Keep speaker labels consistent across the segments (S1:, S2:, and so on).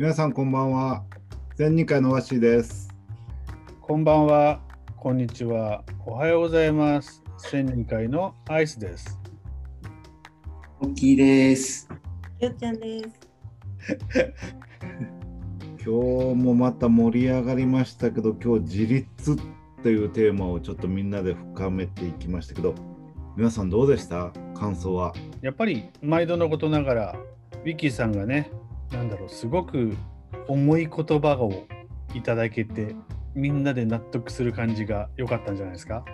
S1: 皆さんこんばんは。全人会のわしです。
S2: こんばんは、こんにちは、おはようございます。千人会のアイスです。
S3: 大きいです。
S4: ゆうちゃんです。
S1: 今日もまた盛り上がりましたけど、今日自立というテーマをちょっとみんなで深めていきましたけど、皆さんどうでした？感想は。
S2: やっぱり毎度のことながら、ウィッキーさんがね、なんだろう、すごく重い言葉をいただけて、みんなで納得する感じが良かったんじゃないですか？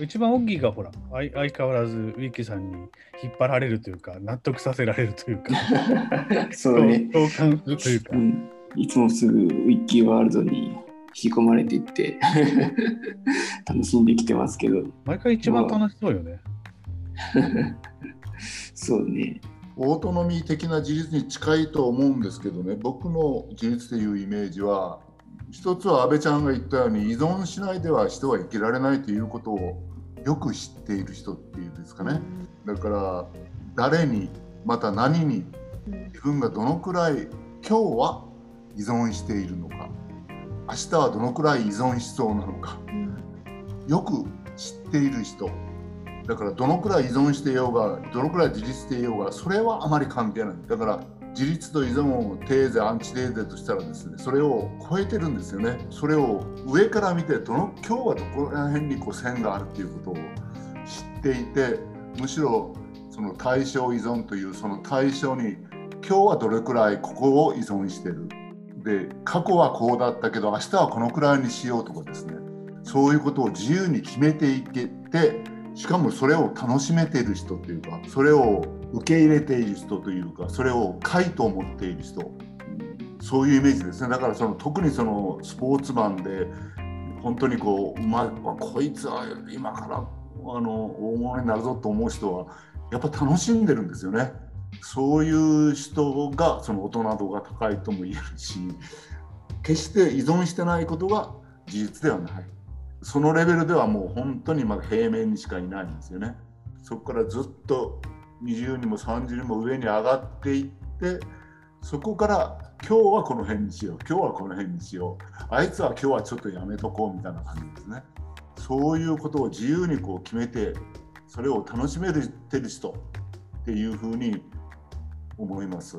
S2: 一番大きいがほら相相変わらずウィッキーさんに引っ張られるというか納得させられるというか
S3: そうね。
S2: 共感するというか、
S3: うん、いつもすぐウィッキーワールドに引き込まれていって 楽しんできてますけど、
S2: 毎回一番楽しそうよね。
S3: そうね。
S5: オートノミー的な自立に近いと思うんですけどね。僕の自立というイメージは一つは安倍ちゃんが言ったように依存しないでは人は生きられないということをよく知っている人っていうんですかね。だから誰にまた何に自分がどのくらい今日は依存しているのか。明日はどのくらい依存しそうなのか。よく知っている人だからどのくらい依存していようがどのくらい自立していようがそれはあまり関係ない。だから自立と依存をテーゼアンチテーゼとしたらですねそれを超えてるんですよね。それを上から見てどの今日はどこら辺にこう線があるっていうことを知っていてむしろその対象依存というその対象に今日はどれくらいここを依存してる。で過去はこうだったけど明日はこのくらいにしようとかですね。そういうことを自由に決めていけてしかもそれを楽しめている人というかそれを受け入れている人というかそれを快と思っている人そういうイメージですねだからその特にそのスポーツマンで本当にこう、まあ、こいつは今からあの大物になるぞと思う人はやっぱ楽しんでるんですよね。そういう人がその大人度が高いとも言えるし決して依存してないことが事実ではない。そのレベルではもう本当にまだ平面にしかいないんですよね。そこからずっと20にも30にも上に上がっていってそこから今日はこの辺にしよう今日はこの辺にしようあいつは今日はちょっとやめとこうみたいな感じですね。そういうことを自由にこう決めてそれを楽しめてる人っていうふうに思います。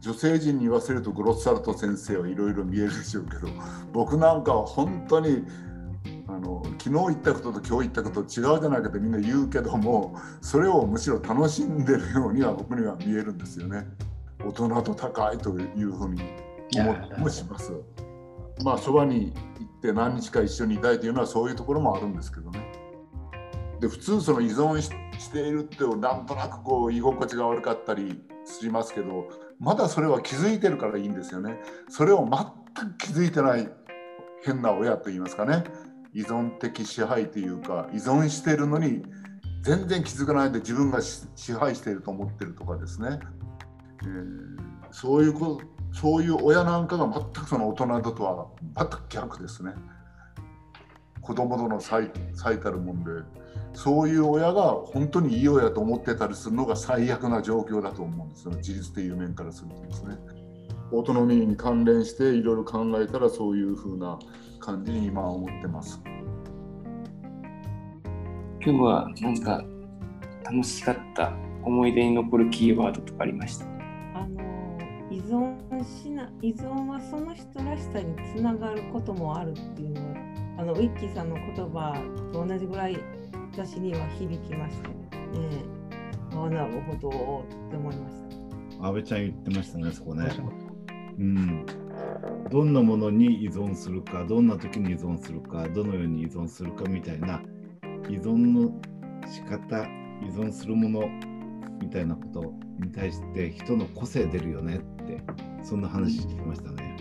S5: 女性陣に言わせるとグロッサルト先生はいろいろ見えるでしょうけど僕なんかは本当にあの昨日言ったことと今日言ったこと違うじゃないかってみんな言うけどもそれをむしろ楽しんでるようには僕には見えるんですよね。大人と高いというふうに思ったりもします。まあそばに行って何日か一緒にいたいというのはそういうところもあるんですけどね。で普通その依存ししているってなんとなくこう居心地が悪かったりしますけどまだそれは気づいてるからいいんですよね。それを全く気づいてない変な親と言いますかね。依存的支配というか依存してるのに全然気づかないで自分が支配していると思ってるとかですね、えー、そういうこそういう親なんかが全くその大人だとは全く逆ですね。子供との最最たるもんで。そういう親が本当にいい親と思ってたりするのが最悪な状況だと思うんですよ自立という面からするとですね。オートノミーに関連していろいろ考えたらそういうふうな感じに今は思ってます。
S3: 今日はなんか楽しかった思い出に残るキーワードとかありました？
S4: あの依存しな依存はその人らしさにつながることもあるっていうのはあのウィッキーさんの言葉と同じぐらい私には響きましたね。ああなるほどって思いました。
S1: 安倍ちゃん言ってましたねそこね。うん。どんなものに依存するか、どんな時に依存するか、どのように依存するかみたいな依存の仕方、依存するものみたいなことに対して人の個性出るよねって、そんな話聞きましたね。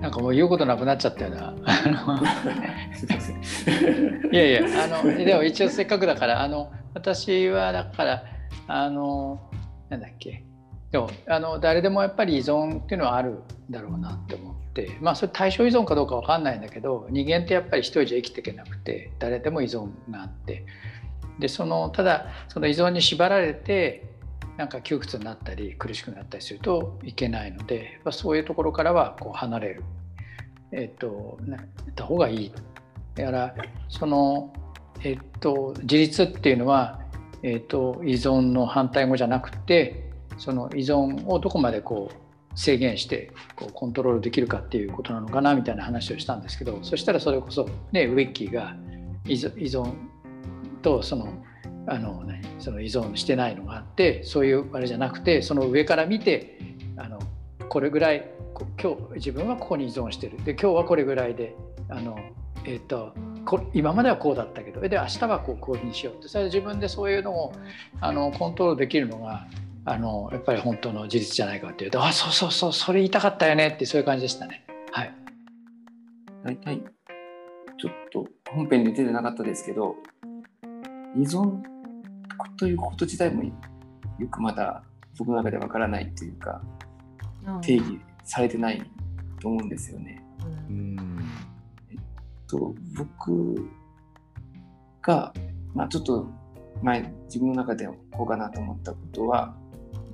S6: なんかもう言うことなくなっちゃったよな。いやいや、あの、でも一応せっかくだから、あの、私はだから、あの、なんだっけ。でもあの誰でもやっぱり依存っていうのはあるだろうなって思ってまあそれ対象依存かどうか分かんないんだけど人間ってやっぱり一人じゃ生きていけなくて誰でも依存があってでそのただその依存に縛られてなんか窮屈になったり苦しくなったりするといけないので、まあ、そういうところからはこう離れる、えっと、なった方がいい。だからその、えっと、自立っていうのは、えっと、依存の反対語じゃなくてその依存をどこまでこう制限してこうコントロールできるかっていうことなのかなみたいな話をしたんですけどそしたらそれこそ、ね、ウィッキーが依存とそのあの何その依存してないのがあってそういうあれじゃなくてその上から見てあのこれぐらい今日自分はここに依存してる。で今日はこれぐらいであの、えーと、こ今まではこうだったけどで明日はこうこういうふうにしようって。それ自分でそういうのをあのコントロールできるのがあのやっぱり本当の事実じゃないかっていうとあそうそうそうそれ言いたかったよねってそういう感じでしたね。はい、
S3: 大体ちょっと本編で出てなかったですけど依存ということ自体もよくまだ僕の中でわからないというか、定義されてないと思うんですよね。うん、えっと、僕が、まあ、ちょっと前自分の中でこうかなと思ったことは、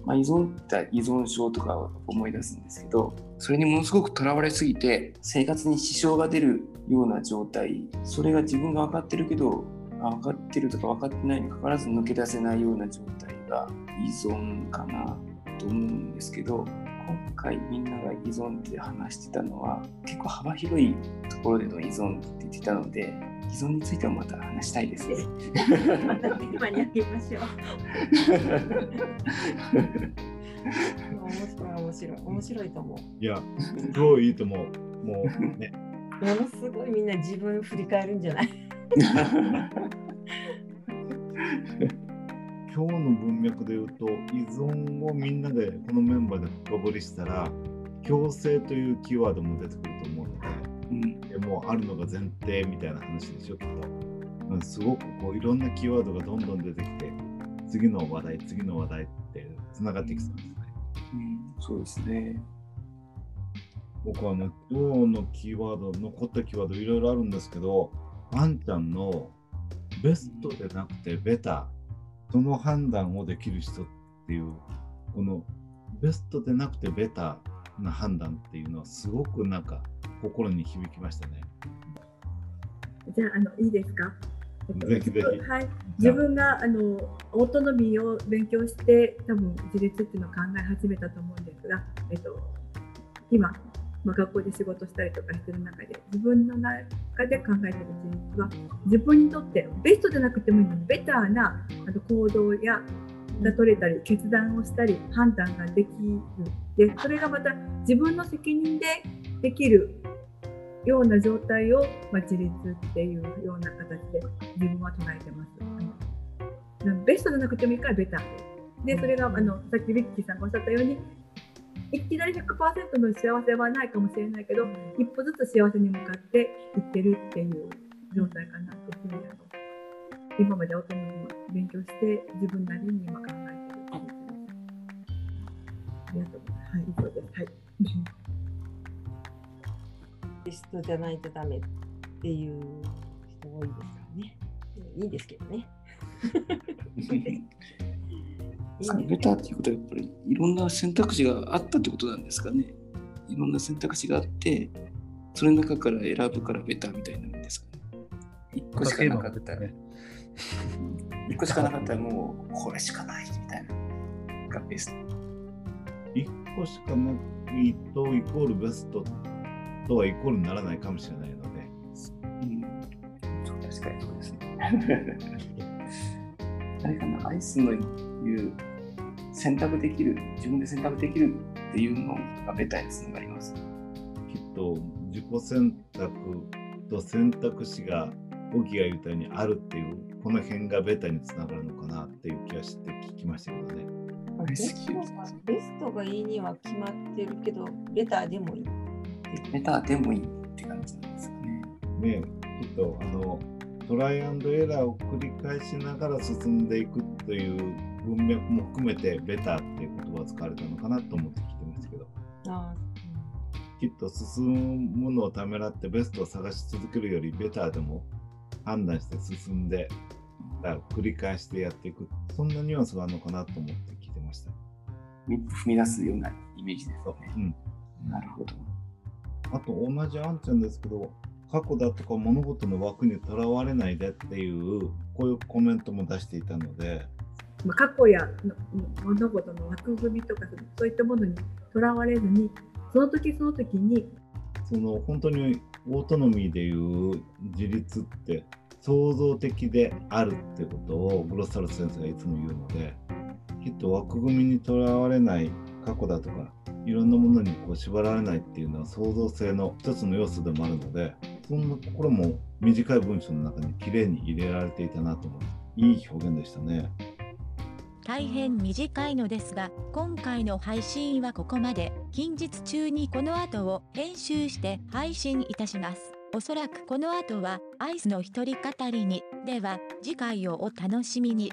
S3: まあ、依存って依存症とかを思い出すんですけどそれにものすごくとらわれすぎて生活に支障が出るような状態それが自分が分かってるけど分かってるとか分かってないにかかわらず抜け出せないような状態が依存かなと思うんですけど今回みんなが依存って話してたのは結構幅広いところでの依存って言ってたので依存についてはまた話したいですね。
S4: またテーマにあげましょう。面白い面白い面白いと思う。
S1: いや、すごいいいと思う。もうね。
S4: ものすごいみんな自分振り返るんじゃない？
S1: 今日の文脈で言うと依存をみんなでこのメンバーで深掘りしたら強制というキーワードも出てくると思うので、うん、でもあるのが前提みたいな話でしょきっと、うん、すごくこういろんなキーワードがどんどん出てきて次の話題次の話題ってつながってきそうですね、
S3: うん、そうですね。
S1: 僕はあの今日のキーワード残ったキーワードいろいろあるんですけどあんちゃんのベストでなくてベタその判断をできる人っていうこのベストでなくてベタな判断っていうのはすごくなんか心に響きましたね。
S7: じゃああのいいですか？
S1: ぜひぜひ。
S7: はい。自分があのオートノミーを勉強して多分自立っていうのを考え始めたと思うんですが、えっと今まあ、学校で仕事したりとかしてる中で自分ので考えてる自立は自分にとってベストじゃなくてもいいのにベターなあの行動やが取れたり決断をしたり判断ができるでそれがまた自分の責任でできるような状態を、まあ、自立っていうような形で自分は捉えてます。ベストじゃなくてもいいからベターで。でそれがあのさっきビッキーさんがおっしゃったようにいきなり100%の幸せはないかもしれないけど一歩ずつ幸せに向かっていってるっていう状態かなっていうふうに今まで大人に勉強して自分なりに今考えてるありがとうございます。はい、以上です。はい。
S4: テストじゃないとダメっていう人多いですからね。いいですけどね。
S3: ベターっていうことはやっぱりいろんな選択肢があったってことなんですかね。いろんな選択肢があって、それの中から選ぶからベターみたいなんですかね。1個しかなかったら、ね、1個しかなかったらもうこれしかないみたいながベスト。
S1: 1個しかないとイコールベストとはイコールにならないかもしれないので。
S3: うん、確かにそうですね。あれかな、アイスのいう選択できる、自分で選択できるっていうのがベタにつながります。
S1: きっと自己選択と選択肢が沖が言ったようにあるっていうこの辺がベタにつながるのかなっていう気がして聞きましたけどね。
S4: ベストベストがいいには決まってるけどベタでもいい。
S3: ベタでもいいって感じなんですかね。
S1: ねきっとあのトライアンドエラーを繰り返しながら進んでいくという文脈も含めてベターっていう言葉を使われたのかなと思って聞いてましたけど。あきっと進むのをためらってベストを探し続けるよりベターでも判断して進んで繰り返してやっていくそんなニュアンスがあるのかなと思って聞いてました。
S3: 踏み出すようなイメージです
S1: そう
S3: ね。
S1: うん、
S3: なるほど。
S1: あと同じあんちゃんですけど過去だとか物事の枠にとらわれないでっていうこういうコメントも出していたので。
S7: まあ、過去やの物事の枠組みとかそういったものにとらわれずにその時その時に
S1: その本当にオートノミーでいう自立って創造的であるってことをグロッサル先生がいつも言うのできっと枠組みにとらわれない過去だとかいろんなものにこう縛られないっていうのは創造性の一つの要素でもあるのでそんなところも短い文章の中にきれいに入れられていたなと思ういい表現でしたね。
S8: 大変短いのですが、今回の配信はここまで。近日中にこの後を編集して配信いたします。おそらくこの後はアイスの一人語りに。では、次回をお楽しみに。